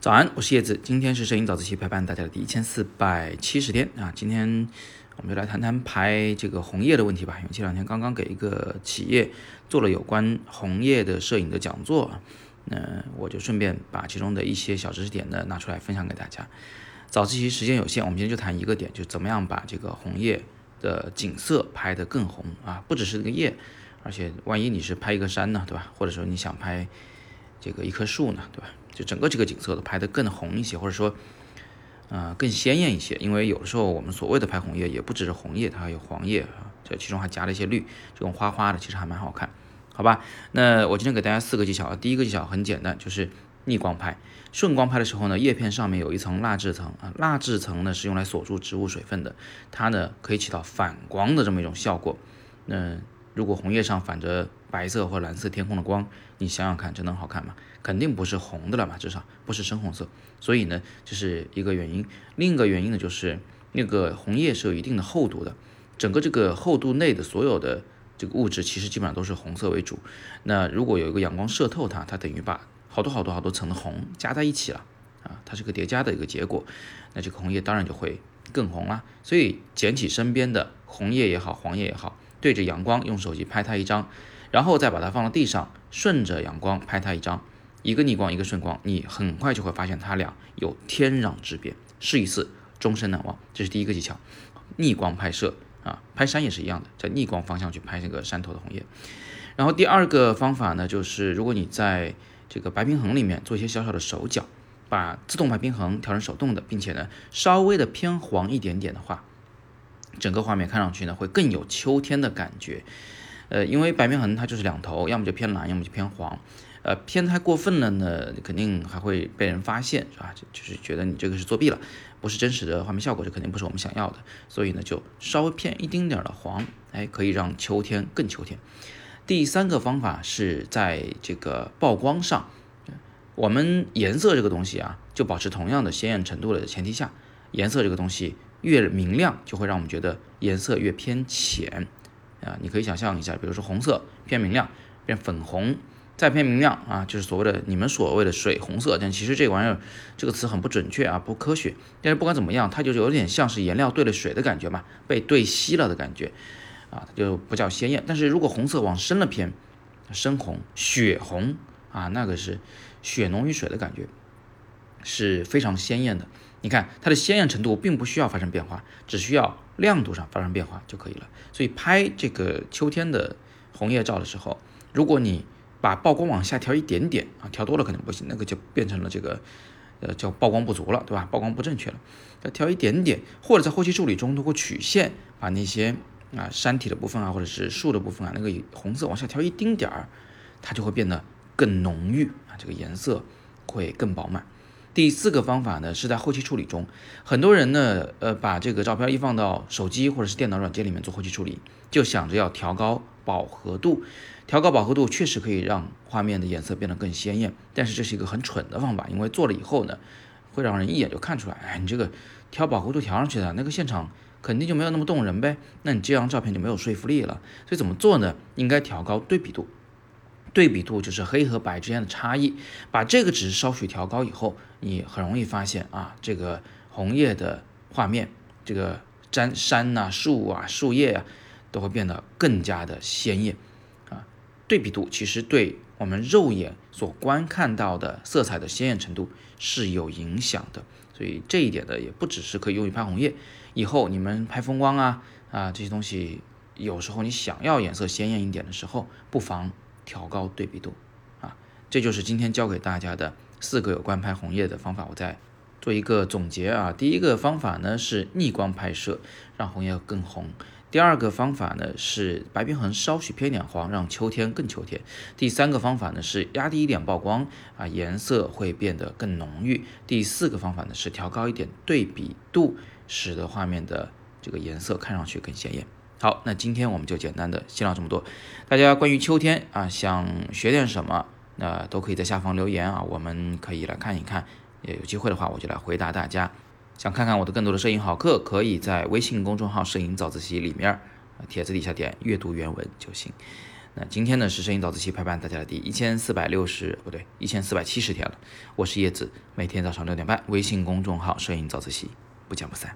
早安，我是叶子，今天是摄影早自习陪伴大家的第一千四百七十天啊。今天我们就来谈谈拍这个红叶的问题吧。因为这两天刚刚给一个企业做了有关红叶的摄影的讲座，那我就顺便把其中的一些小知识点呢拿出来分享给大家。早自习时间有限，我们今天就谈一个点，就怎么样把这个红叶的景色拍得更红啊，不只是这个叶，而且万一你是拍一个山呢，对吧？或者说你想拍这个一棵树呢，对吧？就整个这个景色都拍得更红一些，或者说，呃，更鲜艳一些。因为有的时候我们所谓的拍红叶，也不只是红叶，它还有黄叶啊，这其中还夹了一些绿，这种花花的，其实还蛮好看，好吧？那我今天给大家四个技巧啊，第一个技巧很简单，就是逆光拍。顺光拍的时候呢，叶片上面有一层蜡质层啊，蜡质层呢是用来锁住植物水分的，它呢可以起到反光的这么一种效果。那如果红叶上反着白色或蓝色天空的光，你想想看，这能好看吗？肯定不是红的了嘛，至少不是深红色。所以呢，这是一个原因。另一个原因呢，就是那个红叶是有一定的厚度的，整个这个厚度内的所有的这个物质，其实基本上都是红色为主。那如果有一个阳光射透它，它等于把好多好多好多层的红加在一起了啊，它是个叠加的一个结果。那这个红叶当然就会更红啦。所以捡起身边的红叶也好，黄叶也好，对着阳光用手机拍它一张。然后再把它放到地上，顺着阳光拍它一张，一个逆光，一个顺光，你很快就会发现它俩有天壤之别，试一次终身难忘。这是第一个技巧，逆光拍摄啊，拍山也是一样的，在逆光方向去拍这个山头的红叶。然后第二个方法呢，就是如果你在这个白平衡里面做一些小小的手脚，把自动白平衡调成手动的，并且呢稍微的偏黄一点点的话，整个画面看上去呢会更有秋天的感觉。呃，因为白平衡它就是两头，要么就偏蓝，要么就偏黄。呃，偏太过分了呢，肯定还会被人发现，是吧？就就是觉得你这个是作弊了，不是真实的画面效果，这肯定不是我们想要的。所以呢，就稍微偏一丁点儿的黄，哎，可以让秋天更秋天。第三个方法是在这个曝光上，我们颜色这个东西啊，就保持同样的鲜艳程度的前提下，颜色这个东西越明亮，就会让我们觉得颜色越偏浅。啊，你可以想象一下，比如说红色偏明亮，变粉红，再偏明亮啊，就是所谓的你们所谓的水红色。但其实这玩意儿这个词很不准确啊，不科学。但是不管怎么样，它就有点像是颜料兑了水的感觉嘛，被兑稀了的感觉啊，它就不叫鲜艳。但是如果红色往深了偏，深红、血红啊，那个是血浓于水的感觉，是非常鲜艳的。你看它的鲜艳程度并不需要发生变化，只需要亮度上发生变化就可以了。所以拍这个秋天的红叶照的时候，如果你把曝光往下调一点点啊，调多了可能不行，那个就变成了这个呃叫曝光不足了，对吧？曝光不正确了，要调一点点，或者在后期处理中通过曲线把那些啊山体的部分啊或者是树的部分啊那个红色往下调一丁点儿，它就会变得更浓郁啊，这个颜色会更饱满。第四个方法呢，是在后期处理中，很多人呢，呃，把这个照片一放到手机或者是电脑软件里面做后期处理，就想着要调高饱和度，调高饱和度确实可以让画面的颜色变得更鲜艳，但是这是一个很蠢的方法，因为做了以后呢，会让人一眼就看出来，哎，你这个调饱和度调上去的那个现场肯定就没有那么动人呗，那你这张照片就没有说服力了。所以怎么做呢？应该调高对比度。对比度就是黑和白之间的差异，把这个值稍许调高以后，你很容易发现啊，这个红叶的画面，这个山山呐、树啊、树叶啊，都会变得更加的鲜艳啊。对比度其实对我们肉眼所观看到的色彩的鲜艳程度是有影响的，所以这一点呢，也不只是可以用于拍红叶，以后你们拍风光啊啊这些东西，有时候你想要颜色鲜艳一点的时候，不妨。调高对比度，啊，这就是今天教给大家的四个有关拍红叶的方法。我再做一个总结啊，第一个方法呢是逆光拍摄，让红叶更红；第二个方法呢是白平衡稍许偏点黄，让秋天更秋天；第三个方法呢是压低一点曝光，啊，颜色会变得更浓郁；第四个方法呢是调高一点对比度，使得画面的这个颜色看上去更鲜艳。好，那今天我们就简单的先聊这么多。大家关于秋天啊，想学点什么，那都可以在下方留言啊，我们可以来看一看。也有机会的话，我就来回答大家。想看看我的更多的摄影好课，可以在微信公众号“摄影早自习”里面帖子底下点阅读原文就行。那今天呢是摄影早自习陪伴大家的第一千四百六十不对一千四百七十天了。我是叶子，每天早上六点半，微信公众号“摄影早自习”，不见不散。